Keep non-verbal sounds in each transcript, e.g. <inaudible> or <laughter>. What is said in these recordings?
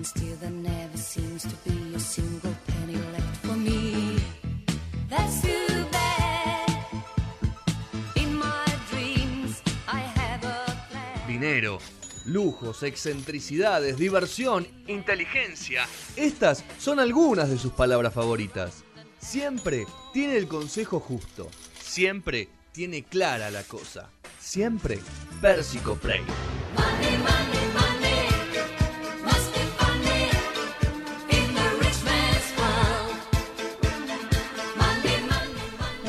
There never seems to be a single penny left for me. That's. Dinero, lujos, excentricidades, diversión, inteligencia. Estas son algunas de sus palabras favoritas. Siempre tiene el consejo justo. Siempre tiene clara la cosa. Siempre Persico Play.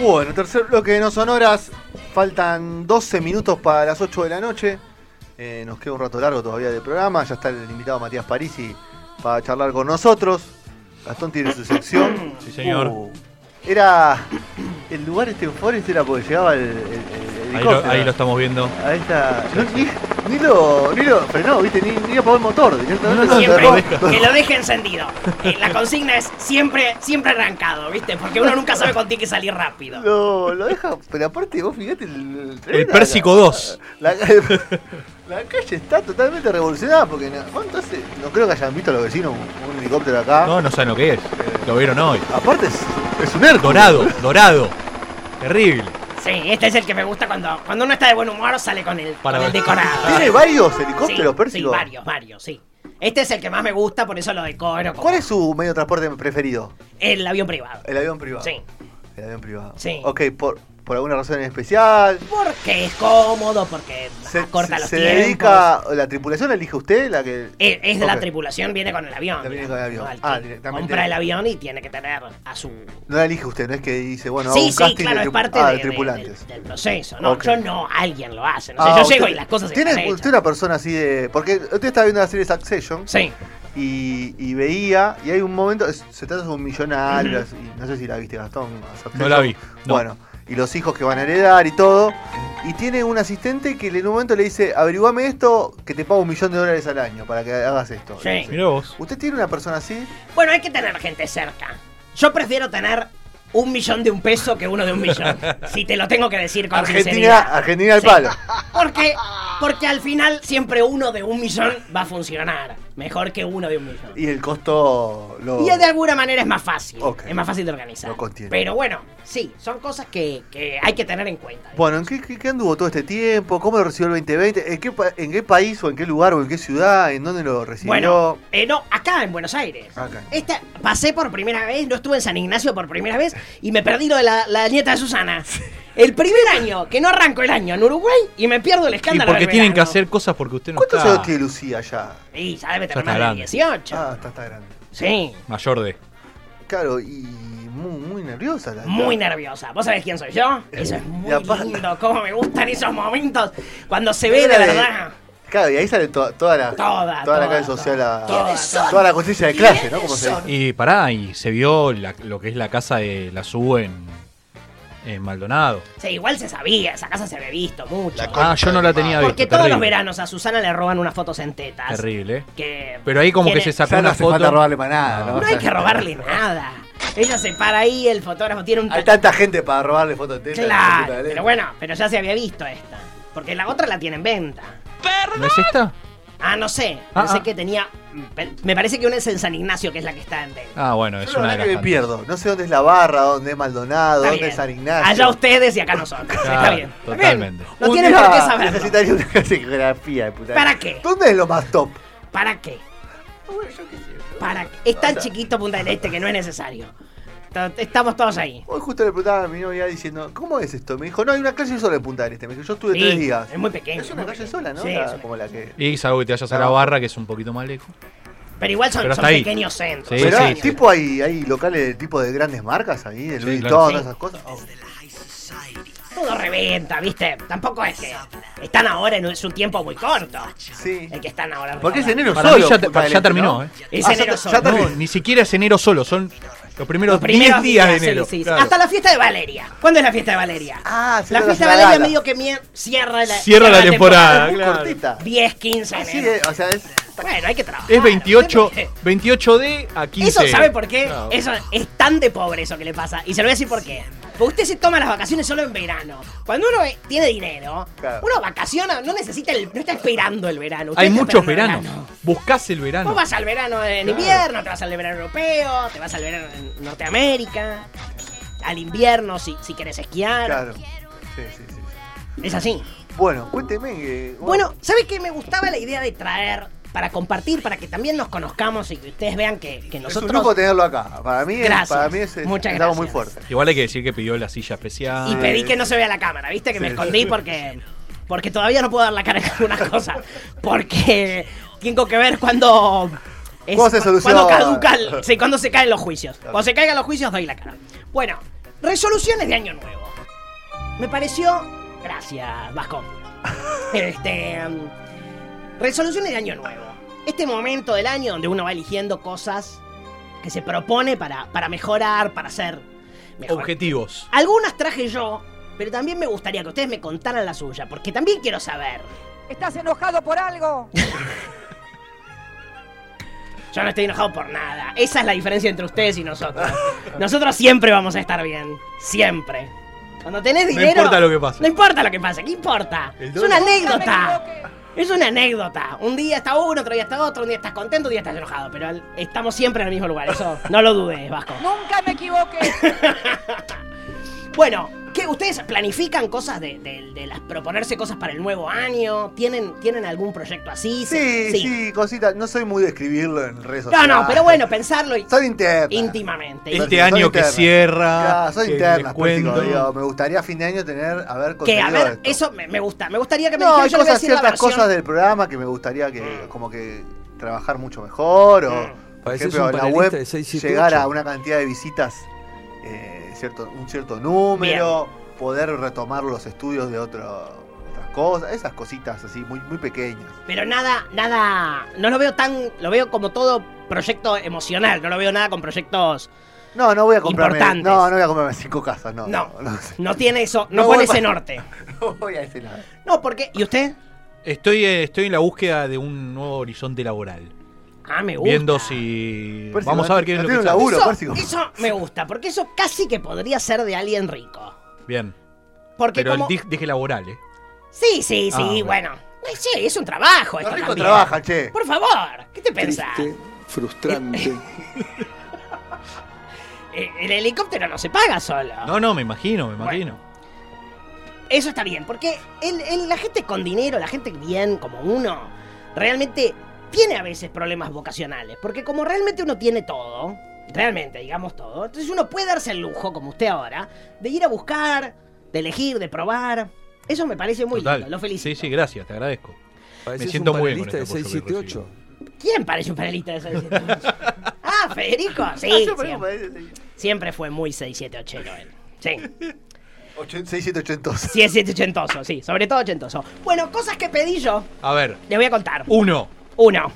Bueno, tercer bloque de No Sonoras. Faltan 12 minutos para las 8 de la noche. Eh, nos queda un rato largo todavía del programa. Ya está el invitado Matías Parisi para charlar con nosotros. Gastón tiene su sección. Sí, señor. Uh, era. El lugar este en Forest era porque llegaba el, el- el Ahí lo, helicóptero. ahí lo estamos viendo. Ahí está. No, ni, ni lo, ni lo frenó, ¿viste? Ni, ni apagó el motor. No, no, Siempre, que lo deje encendido. <laughs> Eh, la consigna es siempre, siempre arrancado, ¿viste? Porque uno nunca sabe cuándo tiene que salir rápido. Lo, lo deja, pero aparte vos fíjate el, El Pérsico 2. La, <laughs> la calle está totalmente revolucionada porque no, ¿cuánto hace? No creo que hayan visto a los vecinos un, un helicóptero acá. No, no saben lo que es. Lo vieron hoy. Aparte es, es un Hércules. Dorado, dorado. <laughs> Terrible. Sí, este es el que me gusta cuando, cuando uno está de buen humor sale con el, Para con el ver. decorado. Tiene varios Sí, helicópteros, sí, Pérsico. varios, varios, sí. Este es el que más me gusta, por eso lo decoro. como ¿Cuál es su medio de transporte preferido? El avión privado. El avión privado. Sí. El avión privado. Sí. Ok, por, por alguna razón en especial. Porque es cómodo, porque Se, acorta se- los se tiempos. dedica. ¿La tripulación la elige usted? La que. Es, es de la tripulación, viene con el avión. La viene con el avión. ¿no? Ah, que directamente. Compra el avión y tiene que tener a su No la elige usted, no es que dice, bueno, Sí, un sí, casting claro, de, es parte ah, de- de tripulantes. del, del proceso. No, yo no, alguien lo hace. No sé, Ah, yo usted- llego y las cosas tiene, están Usted hechas. es una persona así de. Porque usted está viendo la serie Succession Sí, y, y veía, y hay un momento, se trata de un millonario, y no sé si la viste Gastón. Succession. No la vi, no. Bueno, y los hijos que van a heredar y todo. Y tiene un asistente que en un momento le dice, averiguame esto, que te pago un millón de dólares al año para que hagas esto. Sí. Le dice. Mirá vos. ¿Usted tiene una persona así? bueno, hay que tener gente cerca. Yo prefiero tener un millón de un peso que uno de un millón. <laughs> si te lo tengo que decir con Argentina, sinceridad. Argentina al Sí. palo. Porque, porque al final siempre uno de un millón va a funcionar. Mejor que uno de un millón. Y el costo lo... Y de alguna manera es más fácil. Ok. Es más fácil de organizar. Lo contiene. Pero bueno, sí, son cosas que, que hay que tener en cuenta. Bueno, ¿en qué, qué- qué anduvo todo este tiempo? ¿Cómo lo recibió el 2020? ¿En qué, ¿En qué país o en qué lugar o en qué ciudad? ¿En dónde lo recibió? Bueno, eh, no, acá en Buenos Aires. Acá. Esta, pasé por primera vez, no estuve en San Ignacio por primera vez y me perdí lo de la, la nieta de Susana. El primer año, que no arranco el año en Uruguay y me pierdo el Y escándalo. porque del tienen que hacer cosas porque usted no ¿Cuántos está años tiene Lucía ya? Y ya debe tener está más de grande. 18. Ah, está, está grande. Sí, mayor de. Claro, y muy, muy nerviosa la muy nerviosa. ¿Vos sabés quién soy yo? Eso es muy aparte- lindo, cómo me gustan esos momentos cuando se ve de Era de- verdad. Claro, y ahí sale to- toda la Toda, toda la toda, clase social, a- toda, toda, toda. la conciencia de clase, ¿no? Como se dice. Y pará, y se vio la- lo que es la casa de la SU en, en Maldonado. Sí, igual se sabía, esa casa se había visto mucho. Ah, yo no la tenía visto. Porque todos los veranos a Susana le roban unas fotos en tetas. Terrible. ¿eh? Que Pero ahí como que se sacó no una hace falta foto. robarle para nada, ¿no? No hay que robarle nada. Ella se para ahí, el fotógrafo tiene un... Hay tanta gente para robarle fotos de teta. la puta Claro, pero bueno, pero ya se había visto esta. Porque la otra la tiene en venta. ¿No es esta? Ah, no sé. Ah, Pensé ah. que tenía... Me parece que una es en San Ignacio, que es la que está en. Ah, bueno, es Yo la una de verdad las que me tantas. pierdo. No sé dónde es la barra, dónde es Maldonado, Está dónde bien. es San Ignacio. Allá ustedes y acá nosotros. está Claro, bien. Está bien. totalmente. No Un tienen día por qué saberlo. Necesitaría una <laughs> clase de geografía de puta. ¿Para qué? ¿Dónde es lo más top? ¿Para qué? Bueno, yo qué sé. ¿Para qué? Es tan O sea- chiquito Punta del Este que no es necesario. Estamos todos ahí. Hoy justo le preguntaba a mi novia diciendo, ¿cómo es esto? Me dijo, no, hay una calle sola en Punta del Este. Me dijo, yo estuve Sí, tres días. Es muy pequeño. Es una calle pequeño. sola, ¿no? Sí, La- es una- como la que. Y salvo que te vayas a la barra, que es un poquito más lejos. Pero igual son, Pero pequeños centros. Sí, Pero sí, hay, sí. tipo hay, hay locales de tipo de grandes marcas ahí, de Sí, Louis claro. Vuitton, Sí. todas esas cosas. Oh. Todo reventa, ¿viste? Tampoco es que están ahora en su tiempo muy corto. Sí. El que están ahora. Porque es enero Para solo. ya, Este, terminó, ¿no? ¿eh? Es Ah, enero ya- solo. ya No, terminó. ni siquiera es enero solo, son los primeros Los primeros 10 días de sí, enero. sí, sí. Claro. Hasta la fiesta de Valeria. ¿Cuándo es la fiesta de Valeria? Ah, se la fiesta de Valeria gala. medio que cierra la, Cierra la temporada. Muy claro. cortita. 10, 15 de Así enero. es, o sea, es. Bueno, hay que trabajar. Es 28, ¿Por qué? 28 de a 15. Eso, ¿sabe por qué? Claro. Eso es tan de pobre eso que le pasa. Y se lo voy a decir por qué. Porque usted se toma las vacaciones solo en verano. Cuando uno eh, tiene dinero, Claro. uno vacaciona, no necesita el, no está esperando el verano. Usted Hay está muchos esperando el veranos. Buscás el verano. Vos vas al verano en invierno, te vas al verano europeo, te vas al verano en Norteamérica, al invierno si, si querés esquiar. Claro. Sí, sí, sí. Es así. Bueno, cuénteme. que- Bueno, ¿sabes qué? Me gustaba la idea de traer para compartir, para que también nos conozcamos y que ustedes vean que, que es nosotros... un lujo tenerlo acá. Para mí, es, Gracias. para mí es, es- Muchas es algo muy gracias. fuerte. Igual hay que decir que pidió la silla especial. Y pedí que no se vea la cámara, ¿viste? Que me escondí porque porque todavía no puedo dar la cara en algunas <laughs> cosas. Porque tengo que ver cuando... es- ¿Cómo se? Cuando caduca el- sí, cuando se caen los juicios. Cuando se caigan los juicios doy la cara. Bueno, resoluciones de año nuevo. Me pareció... Gracias, Vasco. <laughs> Este... resoluciones de año nuevo. Este momento del año donde uno va eligiendo cosas que se propone para, para mejorar, para ser mejor. Objetivos. Algunas traje yo, pero también me gustaría que ustedes me contaran la suya, porque también quiero saber. ¿Estás enojado por algo? <laughs> Yo no estoy enojado por nada. Esa es la diferencia entre ustedes y nosotros. Nosotros siempre vamos a estar bien. Siempre. Cuando tenés No dinero. importa lo que pase. No importa lo que pase. ¿Qué importa? Es una Nunca me anécdota. Es una anécdota. Un día está uno, otro día está otro, un día estás contento, un día estás enojado. Pero estamos siempre en el mismo lugar. Eso no lo dudes, Vasco. Nunca me equivoqué. <laughs> Bueno, ¿qué, ¿ustedes planifican cosas de, de- de las proponerse cosas para el nuevo año? ¿Tienen, ¿tienen algún proyecto así? Sí, sí, cositas. No soy muy de escribirlo en redes No, sociales. no, pero bueno, pensarlo y- Son internas. íntimamente. Este año que cierra. Claro, internas, les pues, digo, cuento. digo, me gustaría a fin de año tener, a ver, Que, a ver, esto. eso me, me gusta. Me gustaría que me No, a cosas, ciertas versión- cosas del programa que me gustaría que, Mm. como que, trabajar mucho mejor, o, por Pareces ejemplo, la web, de 678. llegar a una cantidad de visitas, eh, cierto, un cierto número, poder retomar los estudios de otro- otras cosas, esas cositas así, muy, muy pequeñas. Pero nada, nada. No lo veo tan. Lo veo como todo proyecto emocional. No lo veo nada con proyectos. No, no voy a comprarme, Importantes. no, no voy a comprarme cinco casas, no. No, no, no tiene eso. No, <laughs> No pone ese norte. <laughs> no voy a ese lado. No, porque. ¿Y usted? Estoy, eh, estoy en la búsqueda de un nuevo horizonte laboral. Ah, me gusta. Viendo si. Pérsico, Vamos a ver qué es lo que un laburo. Eso, me gusta, porque eso casi que podría ser de alguien rico. Bien. Porque Pero como... el dij- dije laboral, ¿eh? Sí, sí, sí, Ah, bueno. Eh, Sí, es un trabajo. Los ricos trabajan, che. Por favor, ¿qué te pensás? Triste, frustrante. <laughs> Eh, El helicóptero no se paga solo. No, no, me imagino, me imagino. Eso está bien, porque el- el- la gente con dinero, la gente bien como uno, realmente tiene a veces problemas vocacionales. Porque como realmente uno tiene todo, realmente, digamos todo, entonces uno puede darse el lujo, como usted ahora, de ir a buscar, de elegir, de probar. Eso me parece muy Total. lindo, lo felicito. Sí, sí, gracias, te agradezco. Pareces siento un muy bien con panelista de este apoyo que 678. ¿Quién parece un panelista de 678? <laughs> ah, Federico. Sí, Ah, me siempre, siempre fue muy 678 él. Sí. 6780. Sí, es 780, sí, sobre todo ochentoso. Bueno, cosas que pedí yo, A ver, les voy a contar. uno. Uno.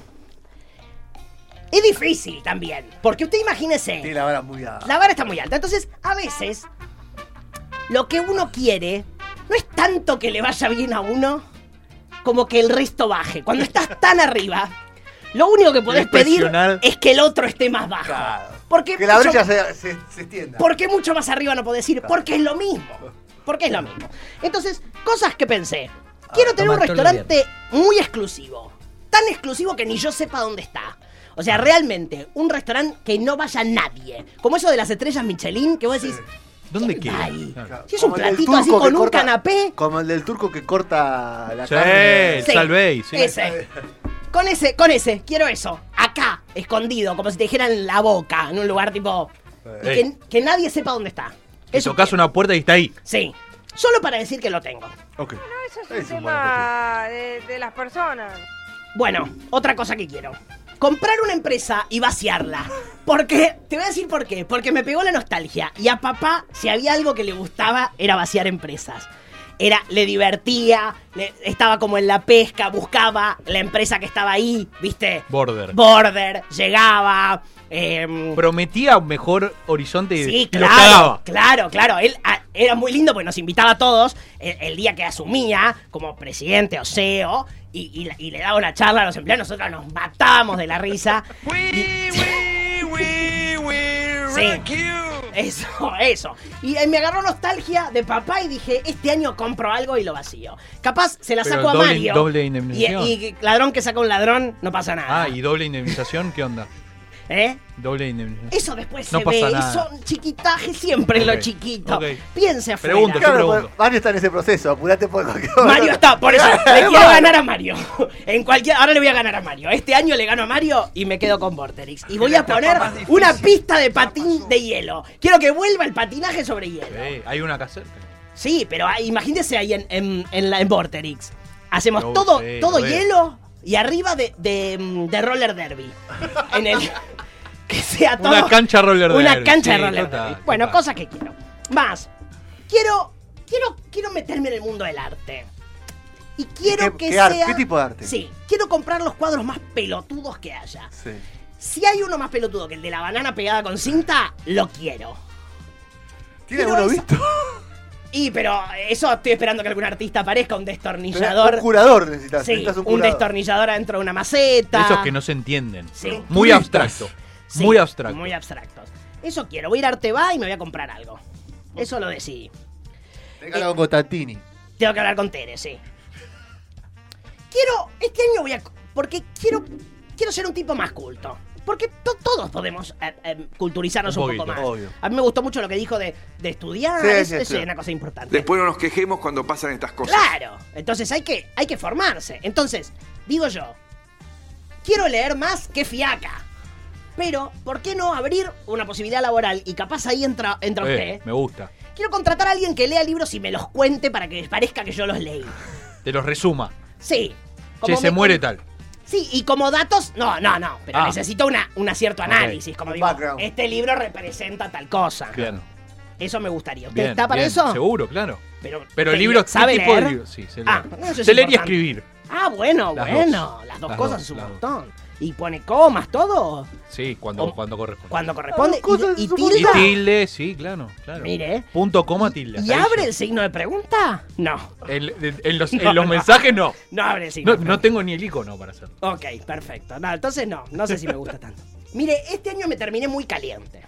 Es difícil también, porque usted imagínese, Tiene la vara muy alta. la vara está muy alta, entonces a veces lo que uno quiere no es tanto que le vaya bien a uno como que el resto baje. Cuando estás <laughs> tan arriba, lo único que podés pedir es que el otro esté más bajo. Claro. Porque Que la mucho- brecha se, se, se extienda. ¿Por qué mucho más arriba no podés ir? Porque es lo mismo. Porque es lo mismo. Entonces, cosas que pensé. Quiero tener un restaurante muy exclusivo. Tan exclusivo que ni yo sepa dónde está. O sea, realmente, un restaurante que no vaya nadie. Como eso de las estrellas Michelin, que vos decís, ¿Dónde ¿quién queda? Claro. Si es un Como platito así con un corta- canapé. Como el del turco que corta la Sí, carne. el Salvey, sí. Ese. Con ese, con ese, quiero eso. Acá, escondido, como si te dijeran en la boca, en un lugar tipo. y que, que nadie sepa dónde está. Que Eso tocas una puerta y está ahí. Sí. Solo para decir que lo tengo. Ok. Eso es un Es un tema de, de las personas. Bueno, otra cosa que quiero. Comprar una empresa y vaciarla. Porque, te voy a decir por qué. Porque me pegó la nostalgia. Y a papá, si había algo que le gustaba, era vaciar empresas. Era, le divertía, le- estaba como en la pesca, buscaba la empresa que estaba ahí, ¿viste? Border. Border, llegaba. Em, Prometía un mejor horizonte y, Sí, y claro, claro, claro. Él ah, era muy lindo porque nos invitaba a todos el, el día que asumía como presidente o CEO y, y y le daba una charla a los empleados. Nosotros nos matábamos de la risa. <laughs> Sí. Eso, eso. Y eh, me agarró nostalgia de papá y dije, este año compro algo y lo vacío. Capaz se la Pero saco a doble- Mario. doble y, indemnización. y ladrón que saca un ladrón, no pasa nada. Ah, y doble indemnización, ¿qué onda? ¿Eh? Doble indemnización. Eso después No se pasa ve, nada. son chiquitaje siempre en lo chiquito. ok. Piense afuera. Pregunto, yo Claro, pregunto. pues, Mario está en ese proceso, apurate por cualquier Mario está, por eso <laughs> le quiero ganar a Mario. <laughs> En cualquier, ahora le voy a ganar a Mario. Este año le gano a Mario y me quedo con Vorterix. Y voy a poner una pista de patín de hielo. Quiero que vuelva el patinaje sobre hielo. Eh, hay una que hacer. Sí, pero ah, imagínese ahí en, en, en la, en Vorterix. Hacemos todo, todo hielo y arriba de, de, mm, de roller derby. En el. <laughs> Que sea todo. Una cancha roller Una derby, cancha de roller total, derby. Bueno, total. cosas que quiero. Más. Quiero. Quiero, quiero meterme en el mundo del arte. Y quiero qué- que qué arte? sea. ¿Qué tipo de arte? Sí, quiero comprar los cuadros más pelotudos que haya. Sí. Si hay uno más pelotudo que el de la banana pegada con cinta, lo quiero. ¿Tiene esa- visto? <laughs> Y pero eso estoy esperando que algún artista aparezca, un Un destornillador. curador necesitas. Sí, necesitas un un curador. destornillador adentro de una maceta. Esos que no se entienden. Sí. Muy abstracto. Sí, muy abstracto. Muy abstractos. Eso quiero. Voy a ir a Arteba y me voy a comprar algo. Eso lo decidí. Tenés que hablar con. Tengo que hablar con Tere, sí. Quiero. Este año voy a. Porque quiero. Quiero ser un tipo más culto. Porque to- todos podemos eh, eh, culturizarnos un, Un poco más. obvio. A mí me gustó mucho lo que dijo de, de estudiar. Sí, es, sí, es sí. una cosa importante. Después no nos quejemos cuando pasan estas cosas. Claro. Entonces hay que, hay que formarse. Entonces, digo yo, quiero leer más que fiaca. Pero, ¿por qué no abrir una posibilidad laboral? Y capaz ahí entra, entra Eh, usted. me gusta. Quiero contratar a alguien que lea libros y me los cuente para que parezca que yo los leí. Te los resuma. Sí. Che, Como se me- muere tal. Sí, y como datos, no, no, no, pero Ah. necesito una, un cierto análisis. Como Un digo, background. este libro representa tal cosa. Bien. Eso me gustaría. ¿Usted Bien, está para bien, eso? Seguro, claro. Pero, Pero el ¿usted libro, ¿qué ¿sabe tipo de leer? libro? Sí, se lee. Ah, no, eso es se leer y importante. escribir. Ah, bueno, Las bueno. dos. Las dos Las cosas dos, es un las dos. montón. Y pone comas, todo. Sí, cuando, cuando corresponde. Cuando corresponde. Y, y Y tilde, sí, claro, claro. Mire. Punto, coma, tilde. ¿Y abre el signo de pregunta? No. El- en, en los, <laughs> No, en los no. mensajes no. No abre el signo. No, de no tengo ni el icono para hacerlo. Ok, perfecto. No, entonces no. No sé si me gusta tanto. Mire, este año me terminé muy caliente.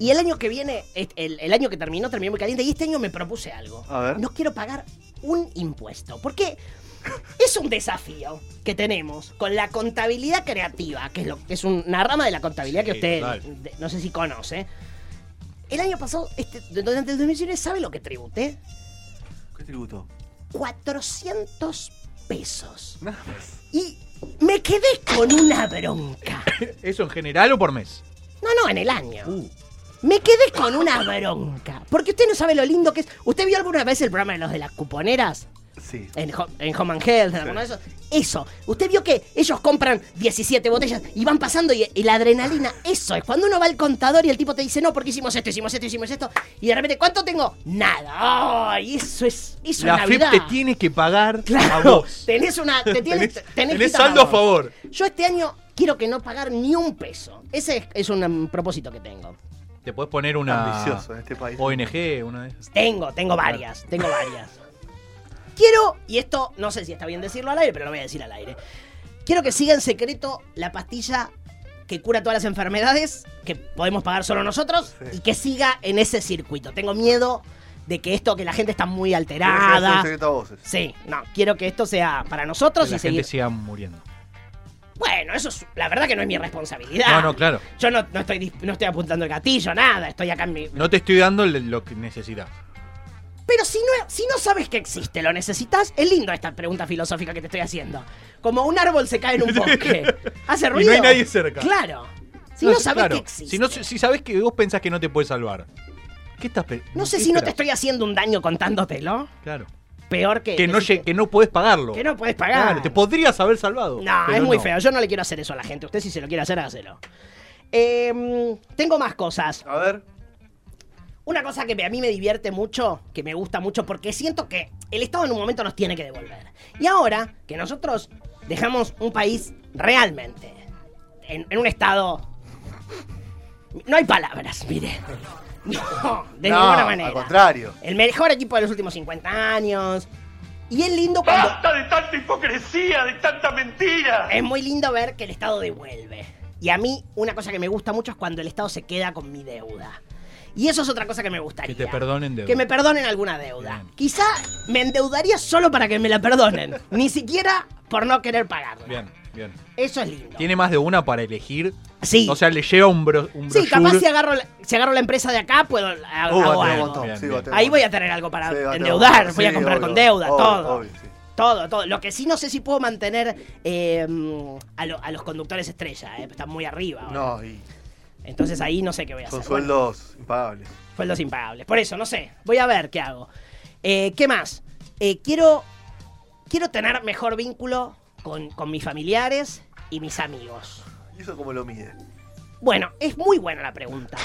Y el año que viene, el, el año que terminó, terminé muy caliente. Y este año me propuse algo. A ver. No quiero pagar un impuesto. Porque es un desafío que tenemos con la contabilidad creativa, que es, lo, que es una rama de la contabilidad que usted total. no sé si conoce. El año pasado, este, durante el 2019, ¿sabe lo que tributé? ¿Qué tributo? 400 pesos. Nada más. Y me quedé con una bronca. <laughs> ¿Eso en general o por mes? No, no, en el año. Me quedé con una bronca. Porque usted no sabe lo lindo que es. ¿Usted vio alguna vez el programa de los de las cuponeras? Sí. En, Ho- en Home and Health, en alguno de esos. Eso. Usted vio que ellos compran 17 botellas y van pasando y, y la adrenalina. <laughs> Eso es. Cuando uno va al contador y el tipo te dice, no, porque hicimos esto, hicimos esto, hicimos esto. Y de repente, ¿cuánto tengo? Nada. Ay, eso es. Eso La es FIP te tiene que pagar a Claro, vos. <laughs> tenés una. Te <laughs> tienes, Tenés- tenés, tenés quita saldo a favor. Yo este año quiero que no pagar ni un peso. Ese es, es un um, propósito que tengo. Te puedes poner una Ambicioso en este país. ONG, una de esas. Tengo, tengo varias, tengo varias. Quiero, y esto no sé si está bien decirlo al aire, pero lo voy a decir al aire. Quiero que siga en secreto la pastilla que cura todas las enfermedades, que podemos pagar solo nosotros, Sí. y que siga en ese circuito. Tengo miedo de que esto, que la gente está muy que alterada. secreto a voces. Sí, no, quiero que esto sea para nosotros Que y la seguir. gente siga muriendo. Bueno, eso es, la verdad que no es mi responsabilidad. No, no, claro. Yo no, no estoy, no estoy apuntando el gatillo, nada. Estoy acá en mi. No te estoy dando lo que necesitas. Pero si no, si no sabes que existe, lo necesitas, es lindo esta pregunta filosófica que te estoy haciendo. Como un árbol se cae en un bosque. ¿Hace <laughs> Y no ruido? hay nadie cerca. Claro. Si no, sé, sabes claro, que existe. Si, no, si sabes que vos pensás que no te puede salvar. ¿Qué estás pe- No sé qué si no te estoy haciendo un daño contándotelo. Claro. Peor que. Que no, lle- que no puedes pagarlo. que no puedes pagar. Claro, te podrías haber salvado. No, pero es muy no. feo. Yo no le quiero hacer eso a la gente. Usted si se lo quiere hacer, hágaselo. Em, tengo más cosas. A ver. Una cosa que a mí me divierte mucho, que me gusta mucho, porque siento que el Estado en un momento nos tiene que devolver. Y ahora que nosotros dejamos un país realmente en, en un estado... No hay palabras, mire. No, de no, ninguna manera. Al contrario. El mejor equipo de los últimos 50 años. Y es lindo cuando... de tanta hipocresía, de tanta mentira! Es muy lindo ver que el Estado devuelve. Y a mí, una cosa que me gusta mucho es cuando el Estado se queda con mi deuda. Y eso es otra cosa que me gustaría. Que te perdonen deuda. Que me perdonen alguna deuda. Bien. Quizá me endeudaría solo para que me la perdonen. <laughs> Ni siquiera por no querer pagarla. Bien, bien. Eso es lindo. Tiene más de una para elegir. Sí. O sea, le llega un, bro, un Sí, capaz si agarro, la, si agarro la empresa de acá, puedo hago Uh, algo. Bien, bien. Ahí voy a tener algo para Sí, endeudar, voy a comprar obvio, con deuda, obvio, todo. obvio, sí. Todo, todo. Lo que sí no sé si puedo mantener eh, a, lo- a los conductores estrella, eh, están muy arriba. ahora. No, y Entonces ahí no sé qué voy a son hacer. Bueno, sueldos impagables. sueldos impagables. Por eso, no sé. Voy a ver qué hago. Eh, ¿Qué más? Eh, quiero, quiero tener mejor vínculo con, con mis familiares y mis amigos. ¿Y eso cómo lo mide? Bueno, es muy buena la pregunta.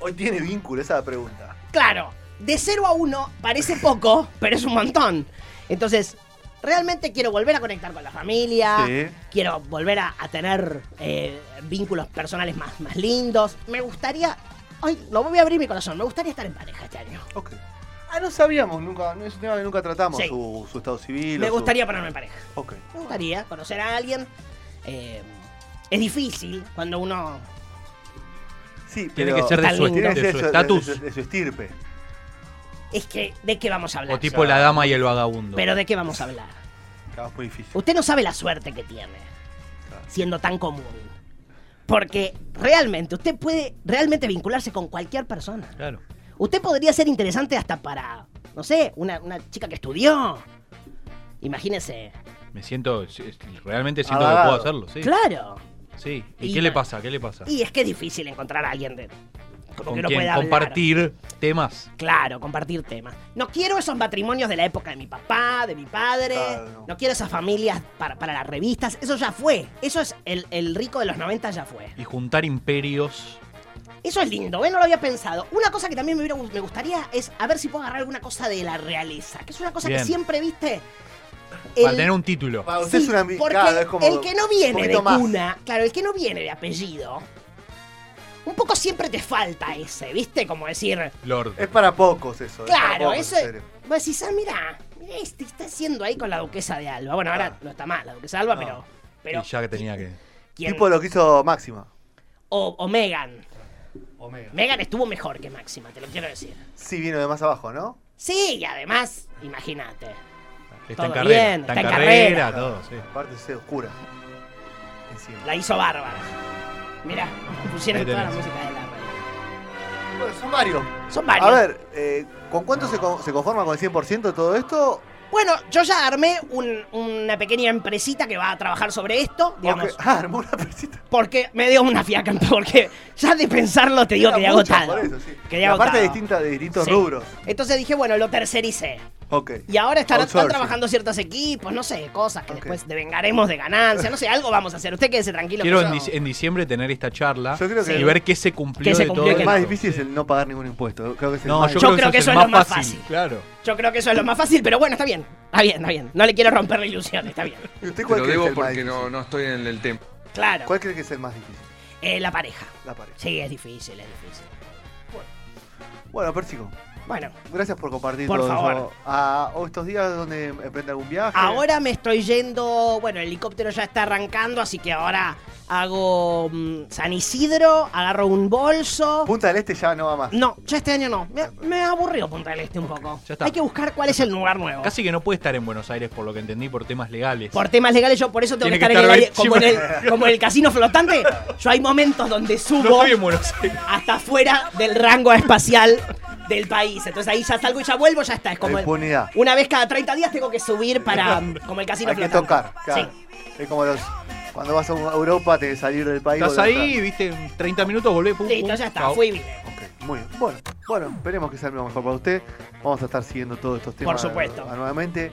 Hoy tiene vínculo esa pregunta. Claro, de 0 a 1 parece poco, pero es un montón. Entonces, realmente quiero volver a conectar con la familia. Sí. Quiero volver a, a tener eh, vínculos personales más, más lindos. Me gustaría. Ay, no voy a abrir mi corazón. Me gustaría estar en pareja este año. Ok. Ah, no sabíamos, nunca, no es un tema que nunca tratamos, Sí. su, su estado civil. Me su- gustaría ponerme en pareja. Ok. Me gustaría conocer a alguien. Eh, es difícil cuando uno. Sí, Tiene pero que ser de Tan su, lindo. tiene que de ser su de- estatus. De, de su estirpe. Es que, ¿de qué vamos a hablar? O tipo la dama y el vagabundo. Pero ¿de qué vamos a hablar? Claro, es muy difícil. Usted no sabe la suerte que tiene Claro. siendo tan común. Porque realmente usted puede realmente vincularse con cualquier persona. Claro. Usted podría ser interesante hasta para, no sé, una, una chica que estudió. Imagínese. Me siento. Realmente siento que puedo hacerlo, sí. Claro. Sí. ¿Y, Y qué le pasa? ¿Qué le pasa? Y es que es difícil encontrar a alguien de. Como Con que no quien puede hablar. compartir temas. Claro, compartir temas. No quiero esos matrimonios de la época de mi papá, de mi padre. Claro, no. no. quiero esas familias para, para las revistas. Eso ya fue. Eso es el, el rico de los 90 ya fue. Y juntar imperios. Eso es lindo, ¿eh? No lo había pensado. Una cosa que también me, hubiera, me gustaría es a ver si puedo agarrar alguna cosa de la realeza. Que es una cosa que siempre, viste. Para tener un título. Para usted Sí, es una ambi- porque claro, es como el que no viene de más. cuna, claro, el que no viene de apellido, un poco siempre te falta ese, ¿viste? Como decir, Lord. Es para pocos eso. claro, eso es. serio. Vos decís, ah, mira, mira este está haciendo ahí con la duquesa de Alba. Bueno, ahora Ah. no está mal la duquesa de Alba, No. pero. pero y ya que tenía que. ¿quién? Tipo lo que hizo Máxima. o, o Megan. Omega. Megan estuvo mejor que Máxima, te lo quiero decir. Sí, vino de más abajo, ¿no? Sí, y además, imagínate. Está en Todo carrera. bien, está, en carrera, carrera. todo, sí. Aparte se oscura. Encima. La hizo bárbara. Mirá, pusieron toda la música de la radio. Bueno, son varios. Son varios. A ver, eh, ¿con cuánto se, con- se conforma con el 100% de todo esto? Bueno, yo ya armé un- una pequeña empresita que va a trabajar sobre esto, digamos. Porque- <laughs> ah, armó una persita. Porque me dio una fiaca, <laughs> porque ya de pensarlo te digo Era quedé mucho, agotado. por eso, sí. Quedé Y aparte agotado. distintas, de distintos Sí. rubros. Entonces dije, bueno, lo tercericé. Y ahora están, trabajando ciertos equipos, no sé, cosas que después devengaremos de ganancia, no sé, algo vamos a hacer. Usted quédese tranquilo. Quiero en, yo- dic- en diciembre tener esta charla Yo creo que- y ver qué se cumplió Qué se de cumplió, todo qué El no. más difícil es el no pagar ningún impuesto. Creo que es el No, más yo, Yo creo, creo que eso es el lo más más fácil. fácil. Claro. Yo creo que eso es lo más fácil, pero bueno, está bien. Está bien, está bien. No le quiero romper la ilusión, está bien. ¿Y usted Te cuál lo cree que debo es el más porque no, difícil? no estoy en el tema. Claro. ¿Cuál cree que es el más difícil? Eh, la pareja. La pareja. Sí, es difícil, es difícil. Bueno, Pérsico, Bueno, gracias por compartir Por todo favor. eso. Ah, ¿O estos días donde emprende algún viaje? ahora me estoy yendo. Bueno, el helicóptero ya está arrancando, así que ahora hago mm, San Isidro, agarro un bolso. Punta del Este ya no va más. No, ya este año no. Me, me aburrió Punta del Este un poco. Ya está. Hay que buscar cuál es el lugar nuevo. Casi que no puede estar en Buenos Aires, por lo que entendí, por temas legales. Por temas legales, yo por eso tengo Tiene que que estar, en el estar aire. Como en, ahí el, como en el casino flotante, <laughs> yo hay momentos donde no subo estoy en Buenos Aires. hasta fuera del rango espacial del país. Entonces ahí ya salgo y ya vuelvo, ya está. Es como La el- impunidad. una vez cada 30 días tengo que subir para <laughs> como el casino Hay que flotante. tocar. Claro. Sí. Es como los. Cuando vas a Europa, te que salir del país. Estás ahí, viste, en 30 minutos volvés. pum, Listo, pum, ya está, chao. fui atrás. Ok, muy bien. Bueno, bueno, esperemos que sea lo mejor para usted. Vamos a estar siguiendo todos estos temas Por supuesto. nuevamente.